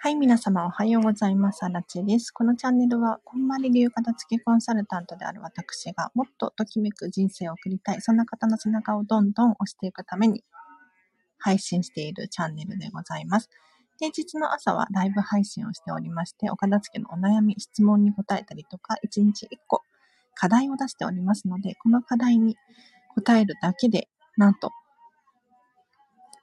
はい、皆様おはようございます。あらちです。このチャンネルは、こんまり流片付けコンサルタントである私が、もっとときめく人生を送りたい、そんな方の背中をどんどん押していくために、配信しているチャンネルでございます。平日の朝はライブ配信をしておりまして、お片付けのお悩み、質問に答えたりとか、1日1個課題を出しておりますので、この課題に答えるだけで、なんと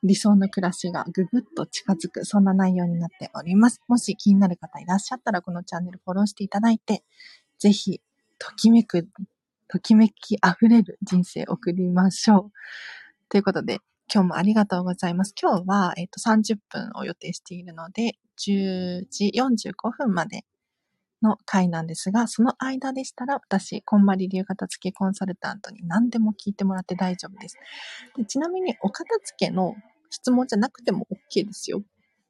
理想の暮らしがぐぐっと近づく、そんな内容になっております。もし気になる方いらっしゃったら、このチャンネルフォローしていただいて、ぜひ、ときめく、ときめき溢れる人生を送りましょう。ということで、今日もありがとうございます。今日は、えっ、と、30分を予定しているので、10時45分までの回なんですが、その間でしたら私、こんまり流片付けコンサルタントに何でも聞いてもらって大丈夫です。でちなみに、お片付けの質問じゃなくても OK ですよ。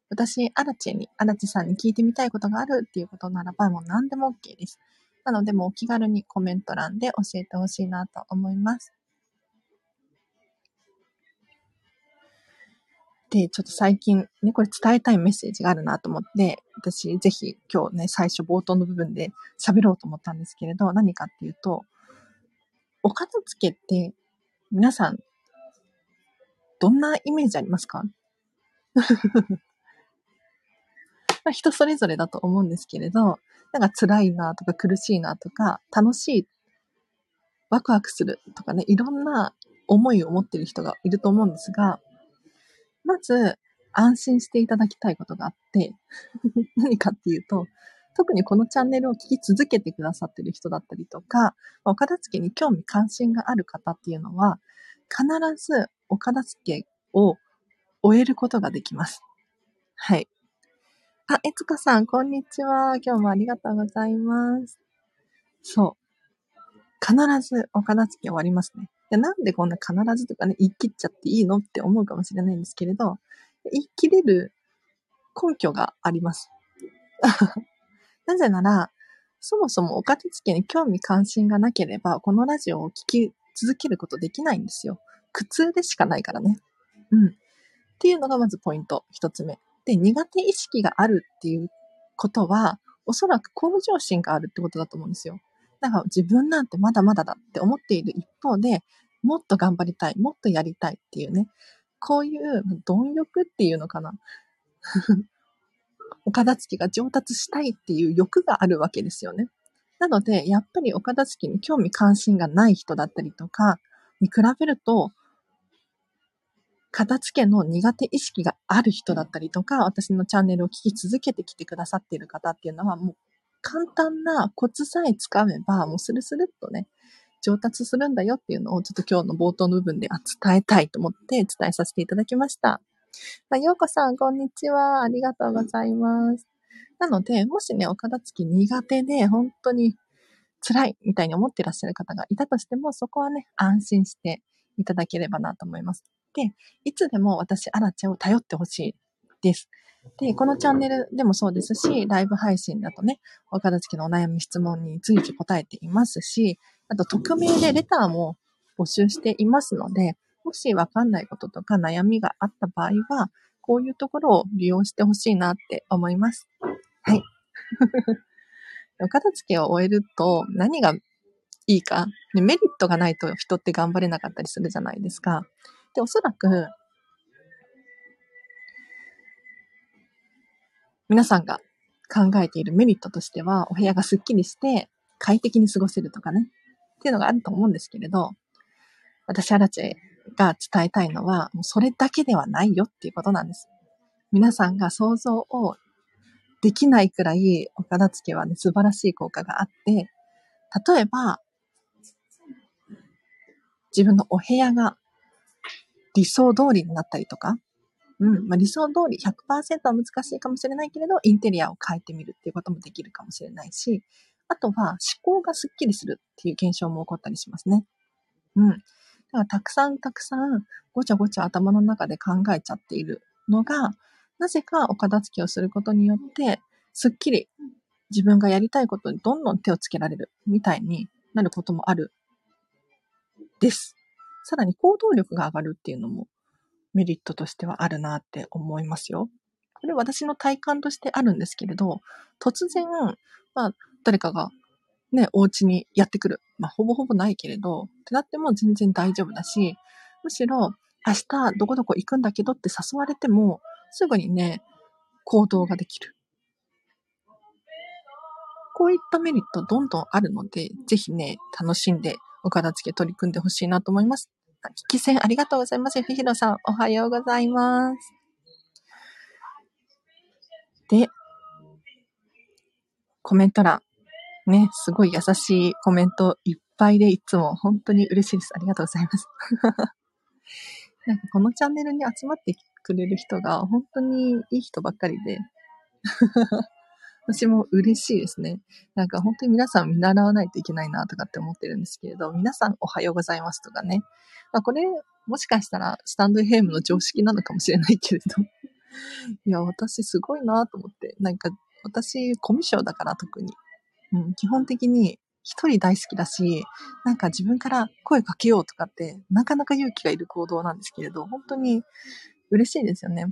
私、アラチェに、アラチェさんに聞いてみたいことがあるっていうことならば、もう何でも OK です。なので、もうお気軽にコメント欄で教えてほしいなと思います。で、ちょっと最近ね、これ伝えたいメッセージがあるなと思って、私ぜひ今日ね、最初冒頭の部分で喋ろうと思ったんですけれど、何かっていうと、お片付けって皆さんどんなイメージありますか？まあ人それぞれだと思うんですけれど、なんか辛いなとか苦しいなとか、楽しい、ワクワクするとかね、いろんな思いを持っている人がいると思うんですが、まず安心していただきたいことがあって、何かっていうと、特にこのチャンネルを聞き続けてくださってる人だったりとか、お片付けに興味関心がある方っていうのは、必ずお片付けを終えることができます。はい。あ、えつかさん、こんにちは。今日もありがとうございます。そう。必ずお片付け終わりますね。でなんでこんな必ずとかね、言い切っちゃっていいのって思うかもしれないんですけれど、言い切れる根拠があります。なぜなら、そもそもお片付けに興味関心がなければ、このラジオを聴き続けることできないんですよ。苦痛でしかないからね。うん。っていうのがまずポイント、一つ目。で、苦手意識があるっていうことは、おそらく向上心があるってことだと思うんですよ。だか自分なんてまだまだだって思っている一方で、もっと頑張りたい、もっとやりたいっていうね、こういう貪欲っていうのかな。お片付けが上達したいっていう欲があるわけですよね。なので、やっぱりお片付けに興味関心がない人だったりとかに比べると、片付けの苦手意識がある人だったりとか、私のチャンネルを聞き続けてきてくださっている方っていうのは、もう簡単なコツさえつかめば、もうスルスルっとね、上達するんだよっていうのをちょっと今日の冒頭の部分で伝えたいと思って伝えさせていただきました。まあ、ようこさん、こんにちは。ありがとうございます。なので、もしね、お片付き苦手で、本当に辛いみたいに思ってらっしゃる方がいたとしても、そこはね、安心していただければなと思います。で、いつでも私、アラチェを頼ってほしいです。で、このチャンネルでもそうですし、ライブ配信だとね、お片付きのお悩み質問に随時答えていますし、あと匿名でレターも募集していますので、もしわかんないこととか悩みがあった場合は、こういうところを利用してほしいなって思います。はい。お片付けを終えると何がいいか、メリットがないと人って頑張れなかったりするじゃないですか。で、おそらく、皆さんが考えているメリットとしては、お部屋がスッキリして快適に過ごせるとかね、っていうのがあると思うんですけれど、私、アラチェが伝えたいのは、もうそれだけではないよっていうことなんです。皆さんが想像をできないくらいお片付けはね、素晴らしい効果があって、例えば、自分のお部屋が理想通りになったりとか、うん、まあ、理想通り100%は難しいかもしれないけれど、インテリアを変えてみるっていうこともできるかもしれないし、あとは思考がスッキリするっていう現象も起こったりしますね。うん。だからたくさんたくさんごちゃごちゃ頭の中で考えちゃっているのが、なぜかお片付けをすることによって、すっきり自分がやりたいことにどんどん手をつけられるみたいになることもあるです。さらに行動力が上がるっていうのもメリットとしてはあるなって思いますよ。これ私の体感としてあるんですけれど、突然、まあ、誰かがね、お家にやってくる。まあ、ほぼほぼないけれど、ってなっても全然大丈夫だし、むしろ、明日どこどこ行くんだけどって誘われても、すぐにね、行動ができる。こういったメリットどんどんあるので、ぜひね、楽しんでお片付け取り組んでほしいなと思います。聞き戦ありがとうございます。ふひろさん、おはようございます。で、コメント欄。ね、すごい優しいコメントいっぱいでいつも本当に嬉しいです。ありがとうございます。なんかこのチャンネルに集まってくれる人が本当にいい人ばっかりで私も嬉しいですね。なんか本当に皆さん見習わないといけないなとかって思ってるんですけれど、皆さんおはようございますとかね。まあこれ、もしかしたらスタンドヘームの常識なのかもしれないけれど。いや、私すごいなと思って。なんか私、コミュ障だから特に。うん、基本的に一人大好きだし、なんか自分から声かけようとかって、なかなか勇気がいる行動なんですけれど、本当に嬉しいですよね。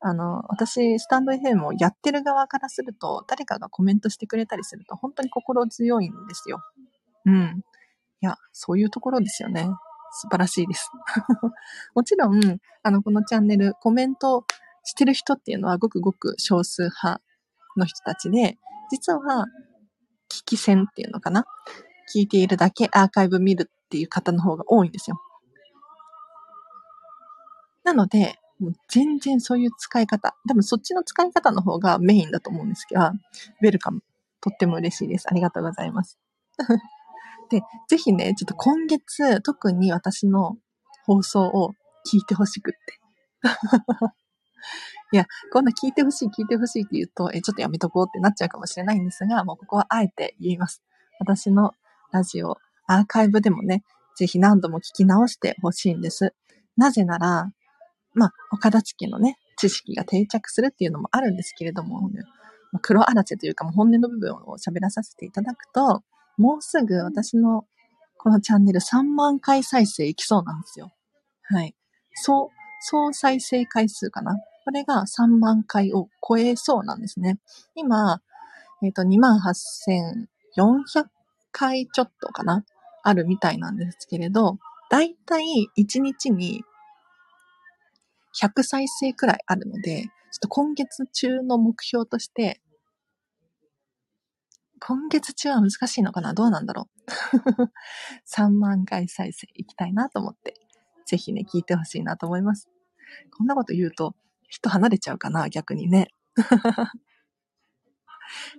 あの、私、スタンド FM をやってる側からすると、誰かがコメントしてくれたりすると、本当に心強いんですよ。うん。いや、そういうところですよね。素晴らしいです。もちろん、あの、このチャンネル、コメントしてる人っていうのは、ごくごく少数派の人たちで、実は、聞き戦っていうのかな？聞いているだけアーカイブ見るっていう方の方が多いんですよ。なので、もう全然そういう使い方。多分そっちの使い方の方がメインだと思うんですけど、ウェルカム。とっても嬉しいです。ありがとうございます。で、ぜひね、ちょっと今月、特に私の放送を聞いてほしくって。いや、こんな聞いてほしい、聞いてほしいって言うと、え、ちょっとやめとこうってなっちゃうかもしれないんですが、もうここはあえて言います。私のラジオ、アーカイブでもね、ぜひ何度も聞き直してほしいんです。なぜなら、まあ、お片付けのね、知識が定着するっていうのもあるんですけれども、ね、まあ、黒あらちというか、もう本音の部分を喋らさせていただくと、もうすぐ私のこのチャンネル3万回再生いきそうなんですよ。はい。総、総再生回数かな。これが3万回を超えそうなんですね。今、えっ、ー、と、28,400回ちょっとかなあるみたいなんですけれど、だいたい1日に100再生くらいあるので、ちょっと今月中の目標として、今月中は難しいのかな？どうなんだろう ?3 万回再生いきたいなと思って、ぜひね、聞いてほしいなと思います。こんなこと言うと、人離れちゃうかな？逆にね。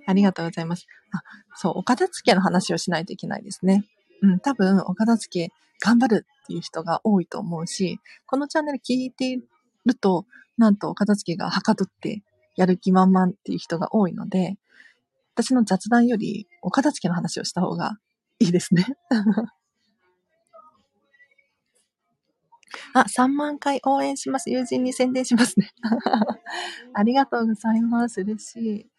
ありがとうございます。あ、そう、お片付けの話をしないといけないですね。うん、多分、お片付け頑張るっていう人が多いと思うし、このチャンネル聞いてると、なんと片付けがはかどってやる気満々っていう人が多いので、私の雑談よりお片付けの話をした方がいいですね。あ、3万回応援します。友人に宣伝しますね。ありがとうございます。嬉しい。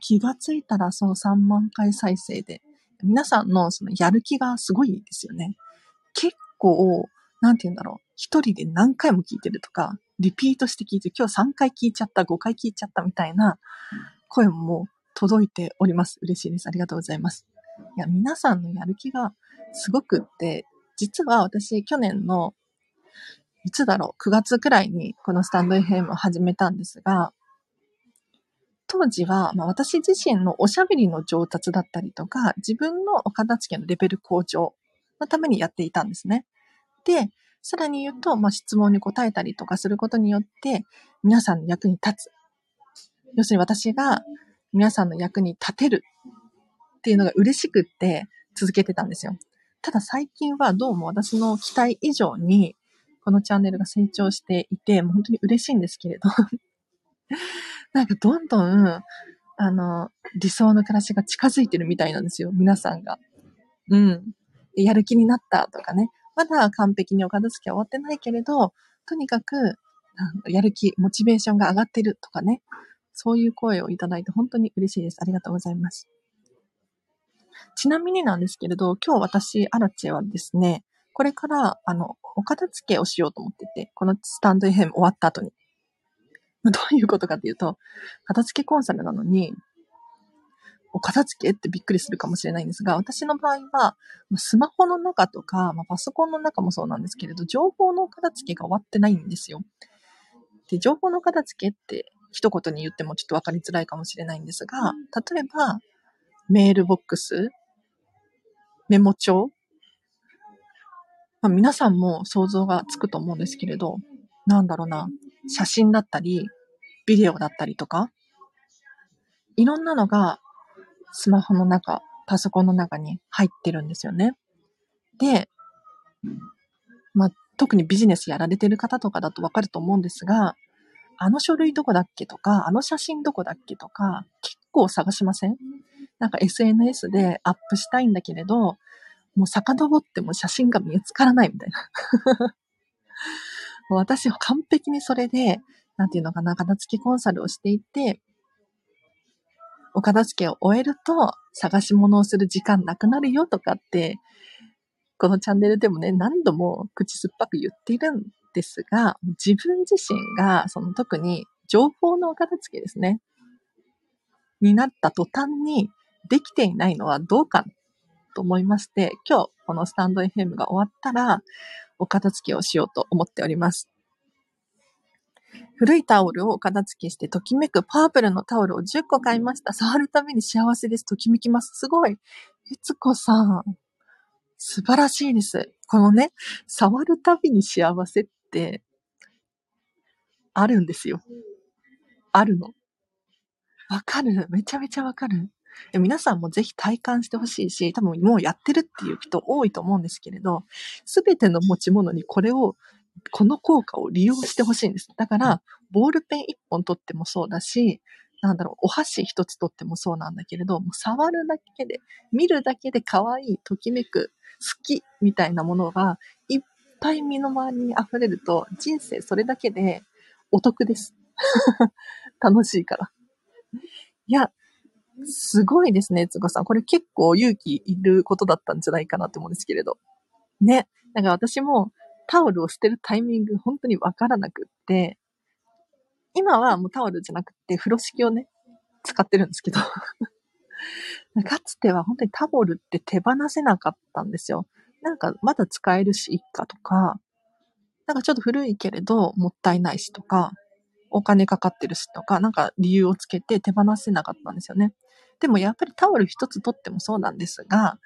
気がついたらそう3万回再生で、皆さんのそのやる気がすごいですよね。結構、なんて言うんだろう。一人で何回も聞いてるとか、リピートして聞いて、今日3回聞いちゃった、5回聞いちゃったみたいな声も届いております。嬉しいです。ありがとうございます。いや、皆さんのやる気がすごくって、実は私、去年の、いつだろう、9月くらいにこのスタンド FM を始めたんですが、当時は、まあ、私自身のおしゃべりの上達だったりとか、自分のお片付けのレベル向上のためにやっていたんですね。で、さらに言うと、まあ、質問に答えたりとかすることによって、皆さんの役に立つ。要するに私が皆さんの役に立てるっていうのが嬉しくって続けてたんですよ。ただ最近はどうも私の期待以上にこのチャンネルが成長していて、もう本当に嬉しいんですけれど なんかどんどん、あの、理想の暮らしが近づいてるみたいなんですよ、皆さんが。うん。やる気になったとかね。まだ完璧にお片付けは終わってないけれど、とにかく、やる気、モチベーションが上がってるとかね。そういう声をいただいて本当に嬉しいです。ありがとうございます。ちなみになんですけれど、今日私、アラチェはですね、これから、あの、お片付けをしようと思ってて、このスタンド FM 終わった後に。どういうことかっていうと、片付けコンサルなのに、お片付けってびっくりするかもしれないんですが、私の場合は、スマホの中とか、まあ、パソコンの中もそうなんですけれど、情報の片付けが終わってないんですよ。で、情報の片付けって一言に言ってもちょっとわかりづらいかもしれないんですが、例えば、メールボックス、メモ帳、まあ、皆さんも想像がつくと思うんですけれど、なんだろうな、写真だったり、ビデオだったりとか、いろんなのがスマホの中、パソコンの中に入ってるんですよね。で、まあ、特にビジネスやられてる方とかだとわかると思うんですが、あの書類どこだっけとか、あの写真どこだっけとか、結構探しません？なんか SNS でアップしたいんだけれど、もう遡っても写真が見つからないみたいな。私は完璧にそれで、なんていうのかな、片付けコンサルをしていて、お片付けを終えると探し物をする時間なくなるよとかって、このチャンネルでもね、何度も口酸っぱく言っているんですが、自分自身が、その特に情報のお片付けですね、になった途端にできていないのはどうかと思いまして、今日このスタンド FM が終わったら、お片付けをしようと思っております。古いタオルをお片付けして、ときめくパープルのタオルを10個買いました。触るたびに幸せです。ときめきます。すごい。いつこさん。素晴らしいです。このね、触るたびに幸せって、あるんですよ。あるの。わかる。めちゃめちゃわかる。皆さんもぜひ体感してほしいし、多分もうやってるっていう人多いと思うんですけれど、すべての持ち物にこれをこの効果を利用してほしいんです。だから、ボールペン一本取ってもそうだし、なんだろう、お箸一つ取ってもそうなんだけれど、もう触るだけで、見るだけで可愛い、ときめく、好きみたいなものがいっぱい身の回りに溢れると、人生それだけでお得です。楽しいから。いや、すごいですね、つごさん。これ結構勇気いることだったんじゃないかなって思うんですけれど。ね。なんか私もタオルを捨てるタイミング本当にわからなくって、今はもうタオルじゃなくて風呂敷をね、使ってるんですけど かつては本当にタオルって手放せなかったんですよ。なんかまだ使えるしいっかとか、なんかちょっと古いけれどもったいないしとか、お金かかってるしとか、なんか理由をつけて手放せなかったんですよね。でもやっぱりタオル一つ取ってもそうなんですが、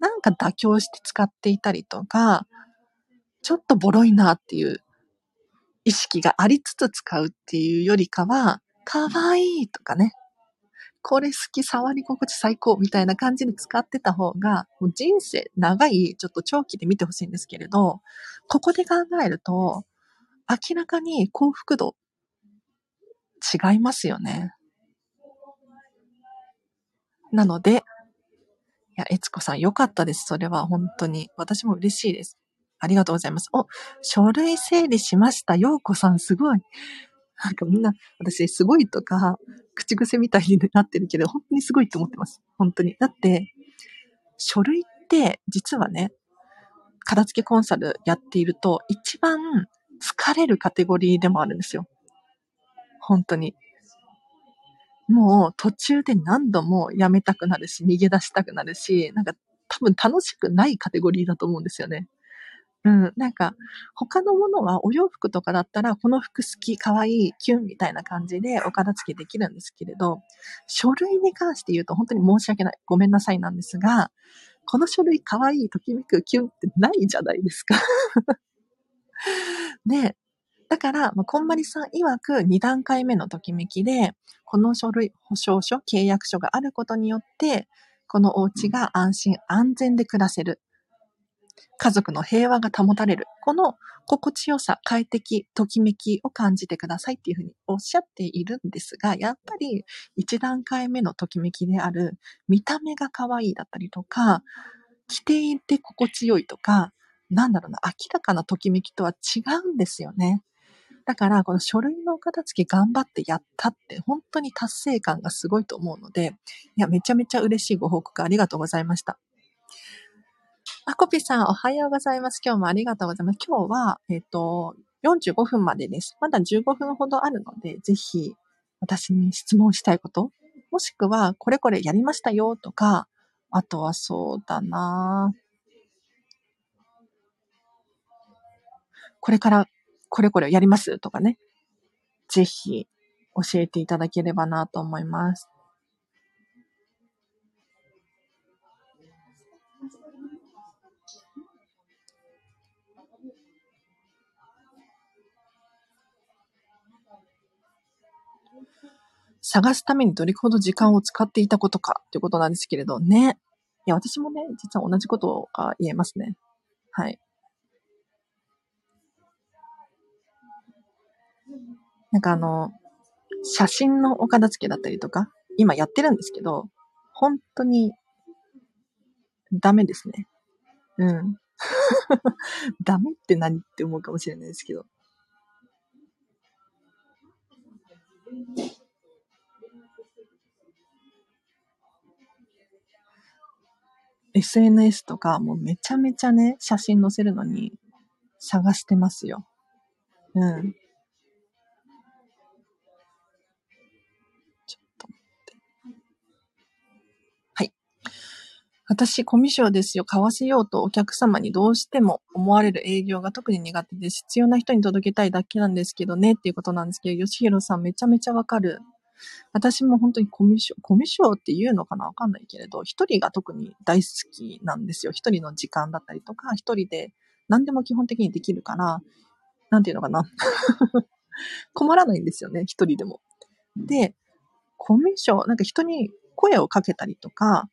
なんか妥協して使っていたりとか、ちょっとボロいなっていう意識がありつつ使うっていうよりかは、かわいいとかね、これ好き、触り心地最高みたいな感じに使ってた方が、もう人生長い、ちょっと長期で見てほしいんですけれど、ここで考えると、明らかに幸福度違いますよね。なので、いや、えつこさんよかったです。それは本当に。私も嬉しいです。ありがとうございます。お、書類整理しました。ようこさんすごい。なんかみんな、私すごいとか、口癖みたいになってるけど、本当にすごいと思ってます。本当に。だって、書類って実はね、片付けコンサルやっていると、一番疲れるカテゴリーでもあるんですよ。本当に。もう途中で何度もやめたくなるし、逃げ出したくなるし、なんか多分楽しくないカテゴリーだと思うんですよね。うん、なんか、他のものはお洋服とかだったら、この服好き、かわいい、キュンみたいな感じでお片付けできるんですけれど、書類に関して言うと本当に申し訳ない。ごめんなさいなんですが、この書類かわいい、ときめく、キュンってないじゃないですか。で、だから、まあ、こんまりさん曰く2段階目のときめきで、この書類、保証書、契約書があることによって、このお家が安心安全で暮らせる。家族の平和が保たれる。この心地よさ、快適、ときめきを感じてくださいっていうふうにおっしゃっているんですが、やっぱり一段階目のときめきである、見た目が可愛いだったりとか、着ていて心地よいとか、なんだろうな、明らかなときめきとは違うんですよね。だから、この書類のお片付け頑張ってやったって、本当に達成感がすごいと思うので、いや、めちゃめちゃ嬉しいご報告ありがとうございました。あ、コピさん、おはようございます。今日もありがとうございます。今日は、えっ、ー、と、45分までです。まだ15分ほどあるので、ぜひ、私に質問したいこと、もしくは、これこれやりましたよとか、あとはそうだなこれからこれこれやりますとかね。ぜひ教えていただければなと思います。探すためにどれほど時間を使っていたことかということなんですけれどね。いや、私もね、実は同じことが言えますね。はい。なんかあの、写真のお片付けだったりとか、今やってるんですけど、本当にダメですね。うん。ダメって何って思うかもしれないですけど。SNS とかもうめちゃめちゃね、写真載せるのに探してますよ。うん。ちょっと待って。はい。私、コミュ障ですよ。買わせようとお客様にどうしても思われる営業が特に苦手で。必要な人に届けたいだけなんですけどねっていうことなんですけど、吉弘さんめちゃめちゃわかる。私も本当にコミュ障、コミュ障って言うのかなわかんないけれど、一人が特に大好きなんですよ。一人の時間だったりとか、一人で何でも基本的にできるから、なんていうのかな。困らないんですよね、一人でも。で、コミュ障、なんか人に声をかけたりとか、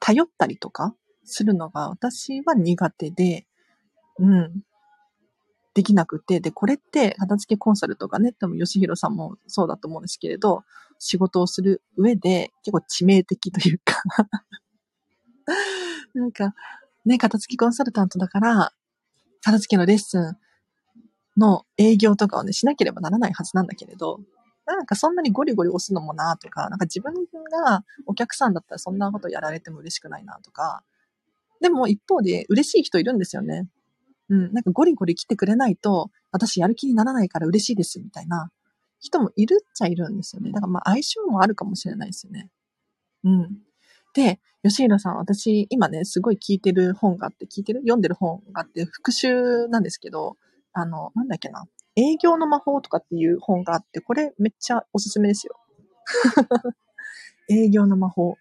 頼ったりとかするのが私は苦手で、うん。できなくて、で、これって片付けコンサルとかね、多分吉弘さんもそうだと思うんですけれど、仕事をする上で結構致命的というか なんか、ね、片付けコンサルタントだから、片付けのレッスンの営業とかをね、しなければならないはずなんだけれど、なんかそんなにゴリゴリ押すのもなとか、なんか自分がお客さんだったらそんなことやられても嬉しくないなとか、でも一方で嬉しい人いるんですよね。うん、なんかゴリゴリ来てくれないと、私やる気にならないから嬉しいです、みたいな人もいるっちゃいるんですよね。だからまあ相性もあるかもしれないですよね。うん。で、吉弘さん、私今ね、すごい聞いてる本があって、聞いてる？読んでる本があって、復習なんですけど、あの、なんだっけな。営業の魔法とかっていう本があって、これめっちゃおすすめですよ。営業の魔法。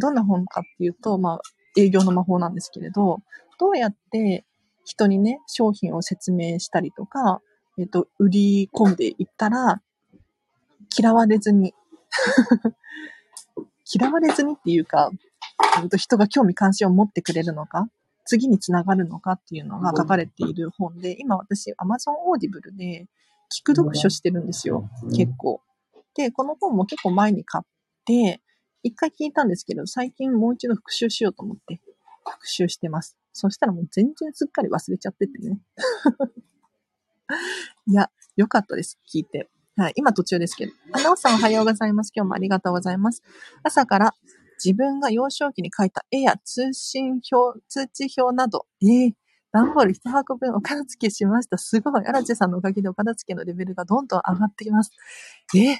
どんな本かっていうと、まあ、営業の魔法なんですけれど、どうやって人にね、商品を説明したりとか、えっ、と、売り込んでいったら、嫌われずに 嫌われずにっていうか、えっと、人が興味関心を持ってくれるのか、次につながるのかっていうのが書かれている本で、今私 Amazon Audible で聞く読書してるんですよ。結構。で、この本も結構前に買って、一回聞いたんですけど、最近もう一度復習しようと思って復習してます。そしたらもう全然すっかり忘れちゃっててね。いや、よかったです。聞いて。はい。今途中ですけど。あ、なおさんおはようございます。今日もありがとうございます。朝から自分が幼少期に書いた絵や通信表、通知表など、えー、段ボール一箱分お片付けしました。すごい。荒地さんのおかげでお片付けのレベルがどんどん上がってきます。えー、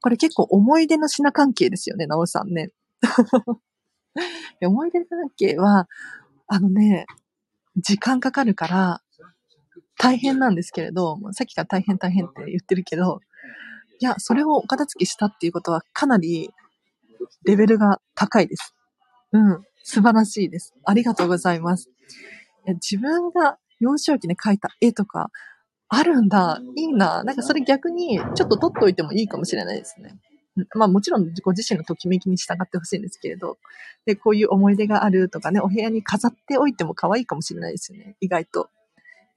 これ結構思い出の品関係ですよね、なおさんね。思い出関係は、あのね、時間かかるから、大変なんですけれど、さっきから大変大変って言ってるけど、いや、それをお片付けしたっていうことはかなりレベルが高いです。うん。素晴らしいです。ありがとうございます。自分が幼少期に描いた絵とかあるんだ。いいな。なんかそれ逆にちょっと撮っておいてもいいかもしれないですね。まあもちろんご自身のときめきに従ってほしいんですけれど、で、こういう思い出があるとかね、お部屋に飾っておいても可愛いかもしれないですよね。意外と。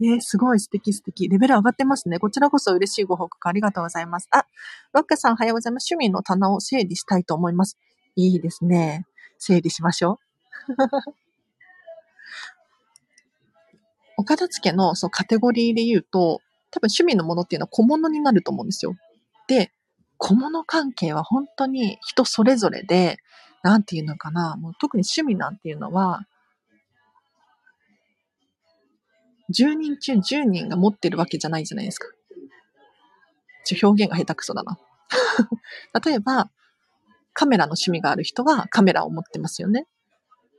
えー、すごい素敵素敵。レベル上がってますね。こちらこそ嬉しいご報告ありがとうございます。あ、ロッカさんおはようございます。趣味の棚を整理したいと思います。いいですね。整理しましょう。お片付けのそうカテゴリーで言うと、多分趣味のものっていうのは小物になると思うんですよ。で、小物関係は本当に人それぞれで、なんていうのかな、もう特に趣味なんていうのは、10人中10人が持ってるわけじゃないじゃないですか。ちょ、表現が下手くそだな。例えば、カメラの趣味がある人はカメラを持ってますよね。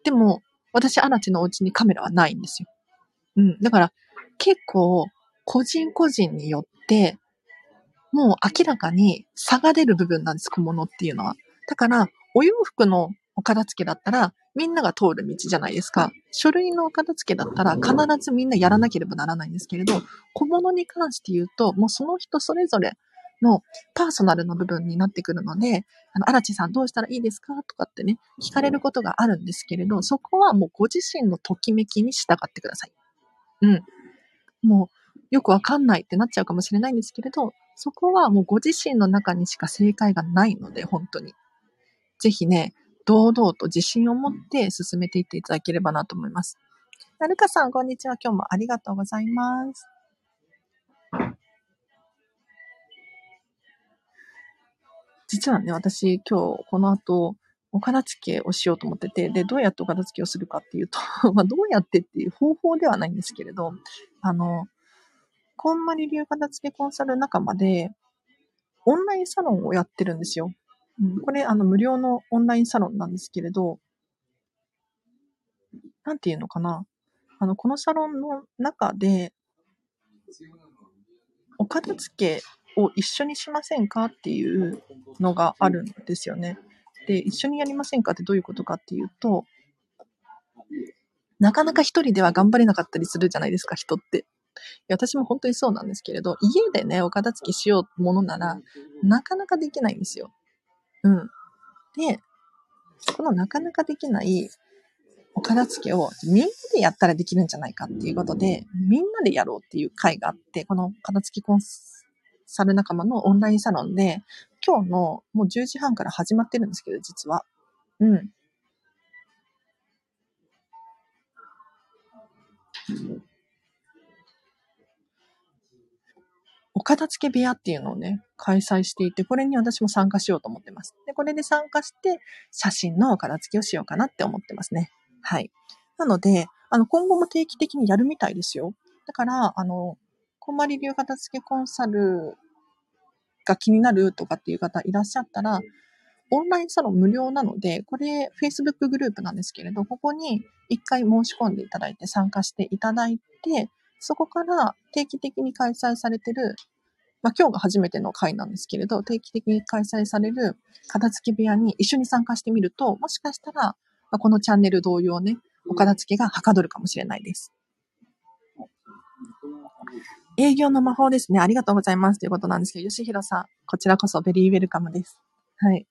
でも、私、アラチのお家にカメラはないんですよ。うん。だから、結構、個人個人によって、もう明らかに差が出る部分なんです、小物っていうのは。だから、お洋服のお片付けだったら、みんなが通る道じゃないですか。書類のお片付けだったら、必ずみんなやらなければならないんですけれど、小物に関して言うと、もうその人それぞれのパーソナルな部分になってくるので、あの、荒地さんどうしたらいいですか？とかってね、聞かれることがあるんですけれど、そこはもうご自身のときめきに従ってください。うん。もう、よくわかんないってなっちゃうかもしれないんですけれど、そこはもうご自身の中にしか正解がないので、本当に。ぜひね、堂々と自信を持って進めていっていただければなと思います。なるかさん、こんにちは。今日もありがとうございます。実はね、私今日この後、お片付けをしようと思ってて、で、どうやってお片付けをするかっていうと まあ、どうやってっていう方法ではないんですけれど、あの、こんまり流片付けコンサル仲間で、オンラインサロンをやってるんですよ。うん、これ、あの、無料のオンラインサロンなんですけれど、なんていうのかな。あの、このサロンの中で、お片付けを一緒にしませんかっていうのがあるんですよね。で、一緒にやりませんかってどういうことかっていうと、なかなか一人では頑張れなかったりするじゃないですか、人って。私も本当にそうなんですけれど、家でね、お片付けしようものなら、なかなかできないんですよ。うん。で、このなかなかできないお片付けをみんなでやったらできるんじゃないかっていうことで、みんなでやろうっていう会があって、この片付けコンサル仲間のオンラインサロンで、今日のもう10時半から始まってるんですけど、実は。うん。お片付け部屋っていうのをね、開催していて、これに私も参加しようと思ってます。で、これで参加して、写真のお片付けをしようかなって思ってますね。はい。なので、あの、今後も定期的にやるみたいですよ。だから、あの、こんまり流片付けコンサルが気になるとかっていう方いらっしゃったら、オンラインサロン無料なので、これ Facebook グループなんですけれど、ここに一回申し込んでいただいて参加していただいて、そこから定期的に開催されてる、まあ今日が初めての回なんですけれど、定期的に開催される片付け部屋に一緒に参加してみると、もしかしたら、まあ、このチャンネル同様ね、お片付けがはかどるかもしれないです。営業の魔法ですね。ありがとうございます。ということなんですけど、吉弘さん、こちらこそベリーウェルカムです。はい。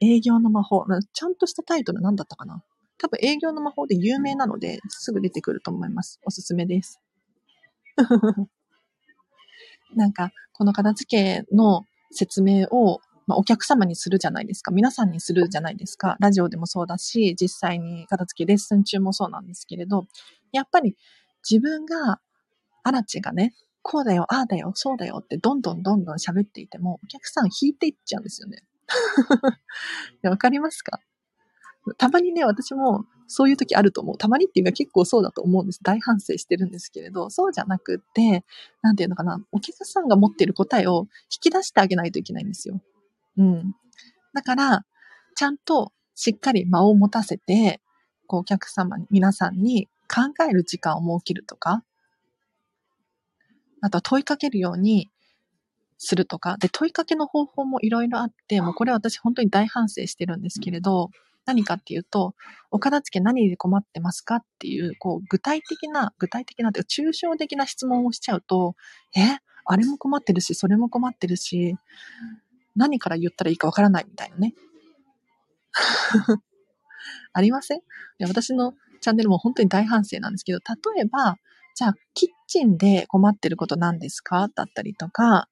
営業の魔法。ちゃんとしたタイトル何だったかな多分営業の魔法で有名なので、すぐ出てくると思います。おすすめです。なんか、この片付けの説明を、まあ、お客様にするじゃないですか。皆さんにするじゃないですか。ラジオでもそうだし、実際に片付けレッスン中もそうなんですけれど、やっぱり自分が、アラチがね、こうだよ、ああだよ、そうだよってどんどんどんどん喋っていても、お客さん引いていっちゃうんですよね。わかりますか？たまにね、私もそういう時あると思う。たまにっていうか結構そうだと思うんです。大反省してるんですけれど、そうじゃなくって、なんていうのかな、お客さんが持っている答えを引き出してあげないといけないんですよ。うん。だから、ちゃんとしっかり間を持たせて、こうお客様に、皆さんに考える時間を設けるとか、あとは問いかけるようにするとか、で、問いかけの方法もいろいろあって、もうこれ私本当に大反省してるんですけれど、何かっていうと、お片付け何で困ってますかっていう、こう、具体的な、具体的な、抽象的な質問をしちゃうと、え、あれも困ってるし、それも困ってるし、何から言ったらいいかわからないみたいなね。ありません？いや私のチャンネルも本当に大反省なんですけど、例えば、じゃあ、キッチンで困ってること何ですか？だったりとか、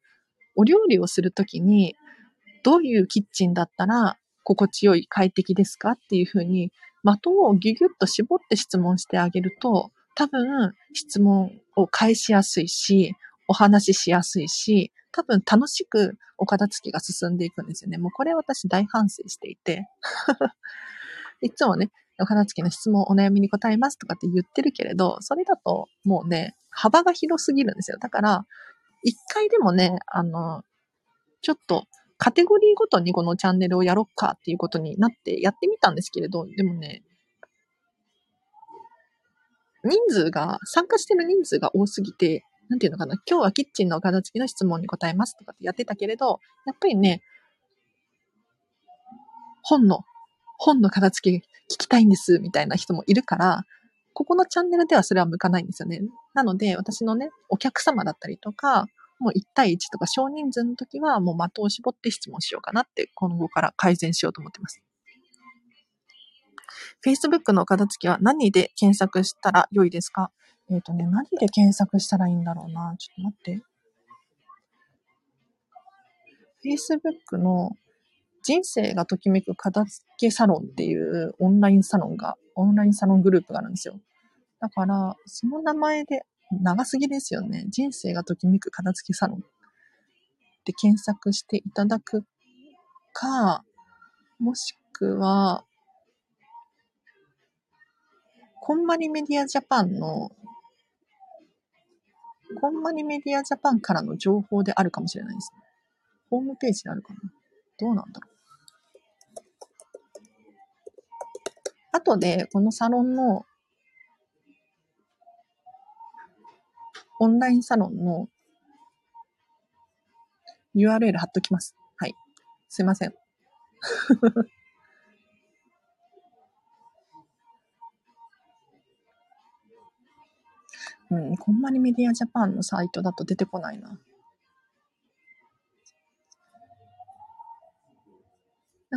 お料理をするときに、どういうキッチンだったら心地よい、快適ですか？っていうふうに、的をギュギュッと絞って質問してあげると、多分質問を返しやすいし、お話ししやすいし、多分楽しくお片付けが進んでいくんですよね。もうこれ私大反省していて。いつもね、お片付けの質問、お悩みに答えますとかって言ってるけれど、それだともうね、幅が広すぎるんですよ。だから、一回でもね、あの、ちょっとカテゴリーごとにこのチャンネルをやろっかっていうことになってやってみたんですけれど、でもね、人数が、参加してる人数が多すぎて、なんていうのかな、今日はキッチンの片付きの質問に答えますとかってやってたけれど、やっぱりね、本の、本の片付け聞きたいんです、みたいな人もいるから、ここのチャンネルではそれは向かないんですよね。なので、私のね、お客様だったりとか、もう1対1とか少人数の時はもう的を絞って質問しようかなって今後から改善しようと思ってます。Facebook の片付けは何で検索したら良いですか？えっ、ー、とね、何で検索したらいいんだろうな？ちょっと待って。Facebook の人生がときめく片付けサロンっていうオンラインサロンが、オンラインサロングループがあるんですよ。だから、その名前で、長すぎですよね。人生がときめく片付けサロンって検索していただくか、もしくは、こんまりメディアジャパンの、こんまりメディアジャパンからの情報であるかもしれないですね。ホームページであるかな。どうなんだろう。後で、このサロンの、オンラインサロンの URL 貼っときます。はい。すいません。うん、こんまりメディアジャパンのサイトだと出てこないな。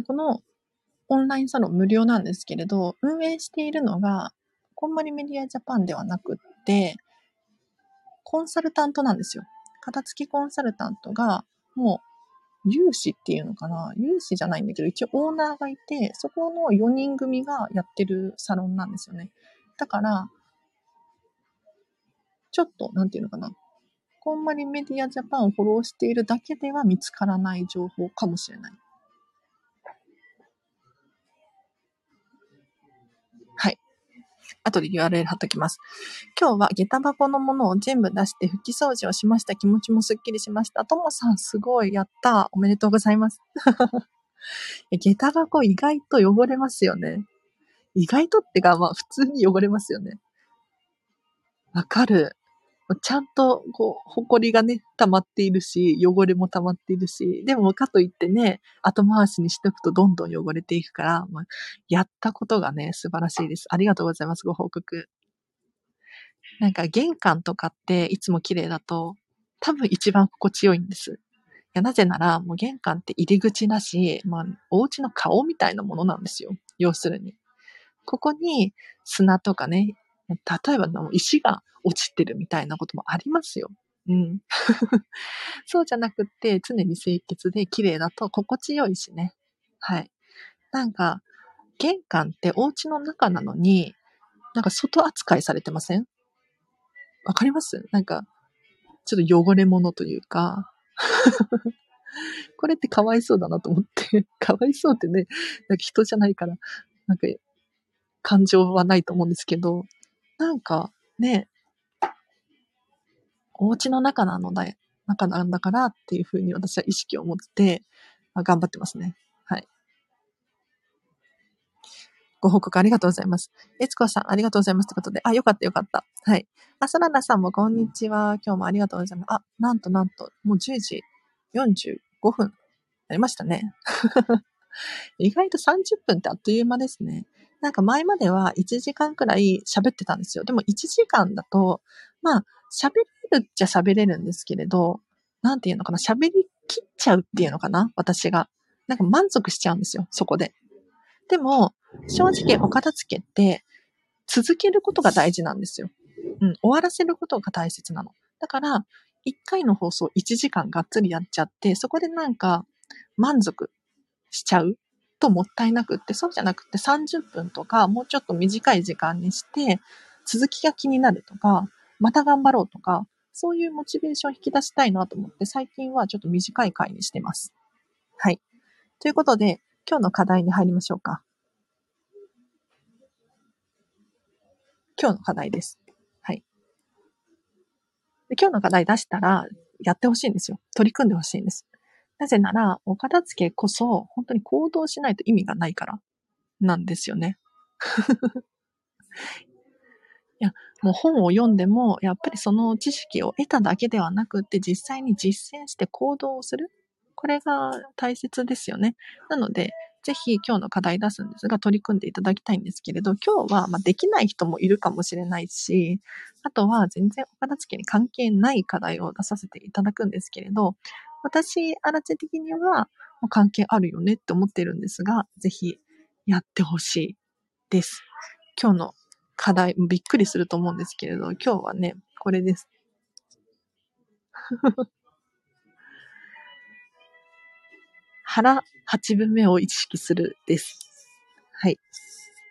このオンラインサロン無料なんですけれど、運営しているのが、こんまりメディアジャパンではなくって、コンサルタントなんですよ。片付きコンサルタントが、もう、有志っていうのかな？有志じゃないんだけど、一応オーナーがいて、そこの4人組がやってるサロンなんですよね。だから、ちょっと、なんていうのかな？こんまりメディアジャパンをフォローしているだけでは見つからない情報かもしれない。はい。後で URL 貼っときます。今日は下駄箱のものを全部出して拭き掃除をしました。気持ちもすっきりしました。ともさん、すごい。やった。おめでとうございます。下駄箱意外と汚れますよね。意外とってか、まあ普通に汚れますよね。わかる。ちゃんと、こう、埃がね、溜まっているし、汚れも溜まっているし、でもかといってね、後回しにしとくとどんどん汚れていくから、まあ、やったことがね、素晴らしいです。ありがとうございます、ご報告。なんか玄関とかっていつも綺麗だと、多分一番心地よいんです。いや、なぜなら、もう玄関って入り口だし、まあ、お家の顔みたいなものなんですよ。要するに。ここに砂とかね、例えば石が落ちてるみたいなこともありますよ。うん。そうじゃなくて、常に清潔で綺麗だと心地よいしね。はい。なんか、玄関ってお家の中なのに、なんか外扱いされてません？わかります？なんか、ちょっと汚れ物というか、これってかわいそうだなと思って、かわいそうってね、なんか人じゃないから、なんか、感情はないと思うんですけど、なんか、ね、お家の中なのだ、中なんだからっていうふうに私は意識を持って、まあ、頑張ってますね。はい。ご報告ありがとうございます。えつこさん、ありがとうございます。ということで、あ、よかったよかった。はい。あ、サラダさんもこんにちは。今日もありがとうございます。あ、なんとなんと、もう10時45分なりましたね。意外と30分ってあっという間ですね。なんか前までは1時間くらい喋ってたんですよ。でも1時間だと、まあ、喋れるっちゃ喋れるんですけれど、なんていうのかな、喋り切っちゃうっていうのかな、私が。なんか満足しちゃうんですよ、そこで。でも、正直お片付けって続けることが大事なんですよ。うん、終わらせることが大切なの。だから、1回の放送1時間がっつりやっちゃって、そこでなんか満足しちゃうともったいなくって、そうじゃなくて30分とか、もうちょっと短い時間にして、続きが気になるとか、また頑張ろうとか、そういうモチベーションを引き出したいなと思って、最近はちょっと短い回にしてます。はい。ということで、今日の課題に入りましょうか。今日の課題です。はい。で今日の課題出したら、やってほしいんですよ。取り組んでほしいんです。なぜなら、お片付けこそ、本当に行動しないと意味がないから、なんですよね。いや、もう本を読んでも、やっぱりその知識を得ただけではなくて、実際に実践して行動をする。これが大切ですよね。なので、ぜひ今日の課題出すんですが、取り組んでいただきたいんですけれど、今日はまできない人もいるかもしれないし、あとは全然お片付けに関係ない課題を出させていただくんですけれど、私、アラチェ的には関係あるよねって思ってるんですが、ぜひやってほしいです。今日の課題、びっくりすると思うんですけれど、今日はね、これです。腹八分目を意識するです。はい。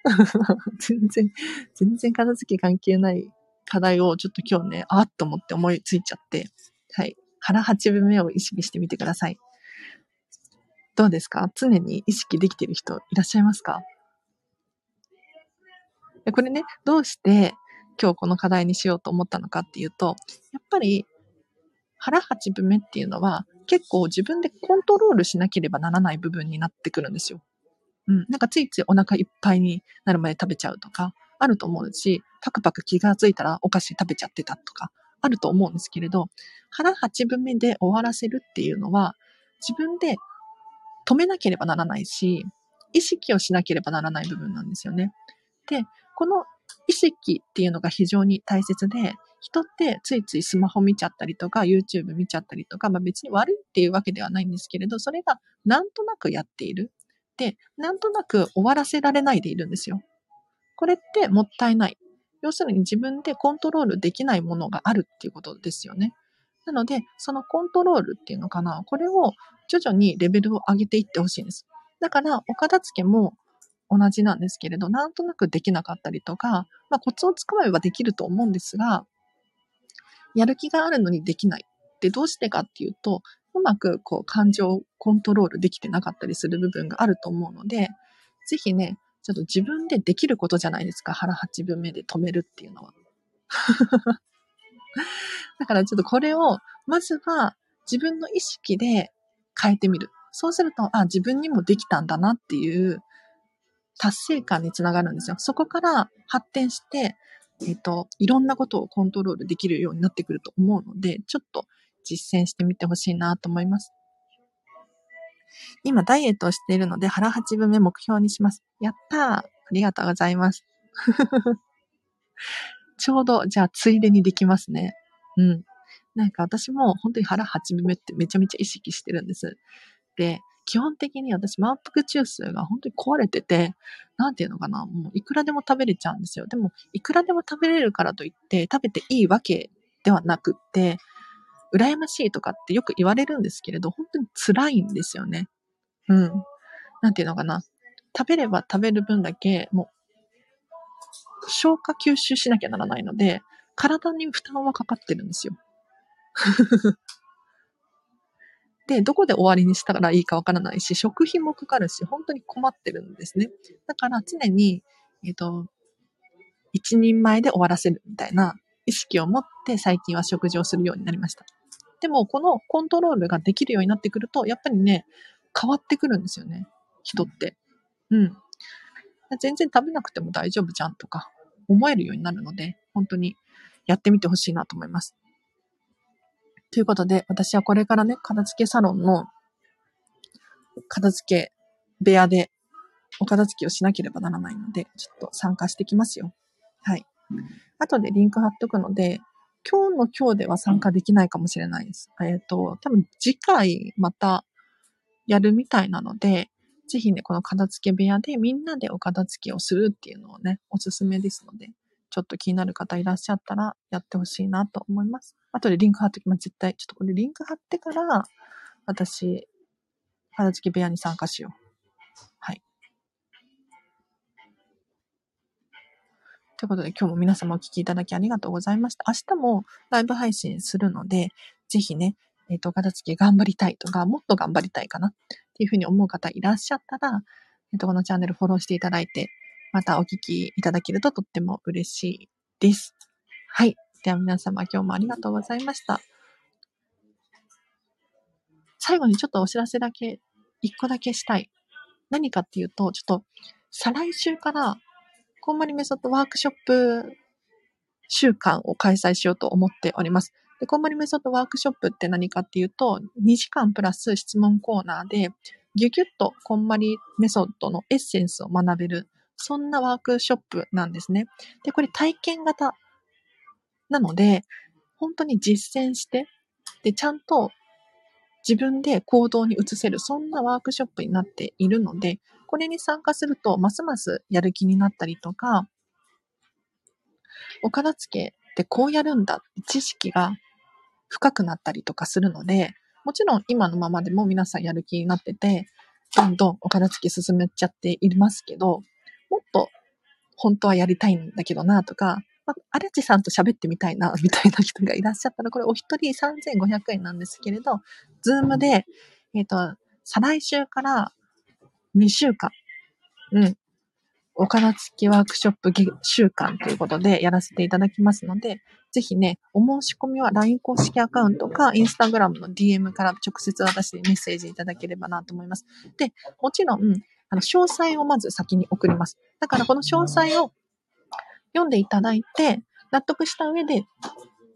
全然、全然片付け関係ない課題をちょっと今日ね、あっと思って思いついちゃって、はい。腹八分目を意識してみてください。どうですか？常に意識できている人いらっしゃいますか？これね、どうして今日この課題にしようと思ったのかっていうと、やっぱり腹八分目っていうのは結構自分でコントロールしなければならない部分になってくるんですよ。うん。なんかついついお腹いっぱいになるまで食べちゃうとか、あると思うし、パクパク気がついたらお菓子食べちゃってたとか、あると思うんですけれど、腹八分目で終わらせるっていうのは、自分で止めなければならないし、意識をしなければならない部分なんですよね。で、この意識っていうのが非常に大切で、人ってついついスマホ見ちゃったりとか、YouTube 見ちゃったりとか、まあ別に悪いっていうわけではないんですけれど、それがなんとなくやっている。で、なんとなく終わらせられないでいるんですよ。これってもったいない。要するに自分でコントロールできないものがあるっていうことですよね。なので、そのコントロールっていうのかな、これを徐々にレベルを上げていってほしいんです。だから、お片付けも同じなんですけれど、なんとなくできなかったりとか、まあコツをつかめばできると思うんですが、やる気があるのにできないってどうしてかっていうと、うまくこう感情をコントロールできてなかったりする部分があると思うので、ぜひね、ちょっと自分でできることじゃないですか。腹八分目で止めるっていうのは。だからちょっとこれを、まずは自分の意識で変えてみる。そうすると、あ、自分にもできたんだなっていう達成感につながるんですよ。そこから発展して、えっ、ー、と、いろんなことをコントロールできるようになってくると思うので、ちょっと実践してみてほしいなと思います。今、ダイエットをしているので、腹八分目目標にします。やったーありがとうございます。ちょうど、じゃあ、ついでにできますね。うん。なんか私も本当に腹八分目ってめちゃめちゃ意識してるんです。で、基本的に私満腹中枢が本当に壊れてて、なんていうのかな、もういくらでも食べれちゃうんですよ。でも、いくらでも食べれるからといって食べていいわけではなくって、羨ましいとかってよく言われるんですけれど、本当に辛いんですよね。うん。なんていうのかな。食べれば食べる分だけ、もう、消化吸収しなきゃならないので、体に負担はかかってるんですよ。で、どこで終わりにしたらいいかわからないし、食費もかかるし、本当に困ってるんですね。だから常に、えっ、ー、と、一人前で終わらせるみたいな意識を持って最近は食事をするようになりました。でも、このコントロールができるようになってくると、やっぱりね、変わってくるんですよね。人って。うん。全然食べなくても大丈夫じゃんとか思えるようになるので、本当にやってみてほしいなと思います。ということで、私はこれからね、片付けサロンの片付け部屋でお片付けをしなければならないので、ちょっと参加してきますよ。はい。後でリンク貼っとくので、今日の今日では参加できないかもしれないです。えっ、ー、と、多分次回またやるみたいなので、ぜひね、この片付け部屋でみんなでお片付けをするっていうのをね、おすすめですので、ちょっと気になる方いらっしゃったらやってほしいなと思います。後でリンク貼っときます。絶対。ちょっとこれリンク貼ってから、私、片付け部屋に参加しよう。ということで今日も皆様お聞きいただきありがとうございました。明日もライブ配信するので、ぜひね、えっ、ー、と、片付け頑張りたいとか、もっと頑張りたいかなっていうふうに思う方いらっしゃったら、えっ、ー、と、このチャンネルフォローしていただいて、またお聞きいただけるととっても嬉しいです。はい。では皆様今日もありがとうございました。最後にちょっとお知らせだけ、一個だけしたい。何かっていうと、ちょっと、再来週から、こんまりメソッドワークショップ週間を開催しようと思っております。で、こんまりメソッドワークショップって何かっていうと、2時間プラス質問コーナーで、ギュギュッとこんまりメソッドのエッセンスを学べる、そんなワークショップなんですね。で、これ体験型なので、本当に実践して、で、ちゃんと自分で行動に移せる、そんなワークショップになっているので、これに参加すると、ますますやる気になったりとか、お片付けってこうやるんだって知識が深くなったりとかするので、もちろん今のままでも皆さんやる気になってて、どんどんお片付け進めちゃっていますけど、もっと本当はやりたいんだけどなとか、まあ、アレチさんと喋ってみたいな、みたいな人がいらっしゃったら、これお一人3500円なんですけれど、ズームで、えっ、ー、と、再来週から2週間、うん、お片付きワークショップ週間ということでやらせていただきますので、ぜひね、お申し込みは LINE 公式アカウントか Instagram の DM から直接私にメッセージいただければなと思います。で、もちろん、あの、詳細をまず先に送ります。だからこの詳細を読んでいただいて、納得した上で、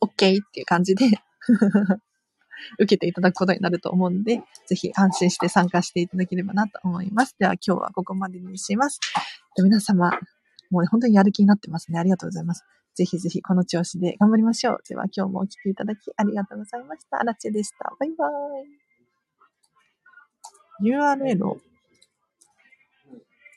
OK っていう感じで受けていただくことになると思うんで、ぜひ安心して参加していただければなと思います。では今日はここまでにします。皆様、もう本当にやる気になってますね。ありがとうございます。ぜひぜひこの調子で頑張りましょう。では今日もお聴きいただきありがとうございました。アラチェでした。バイバーイ。URL を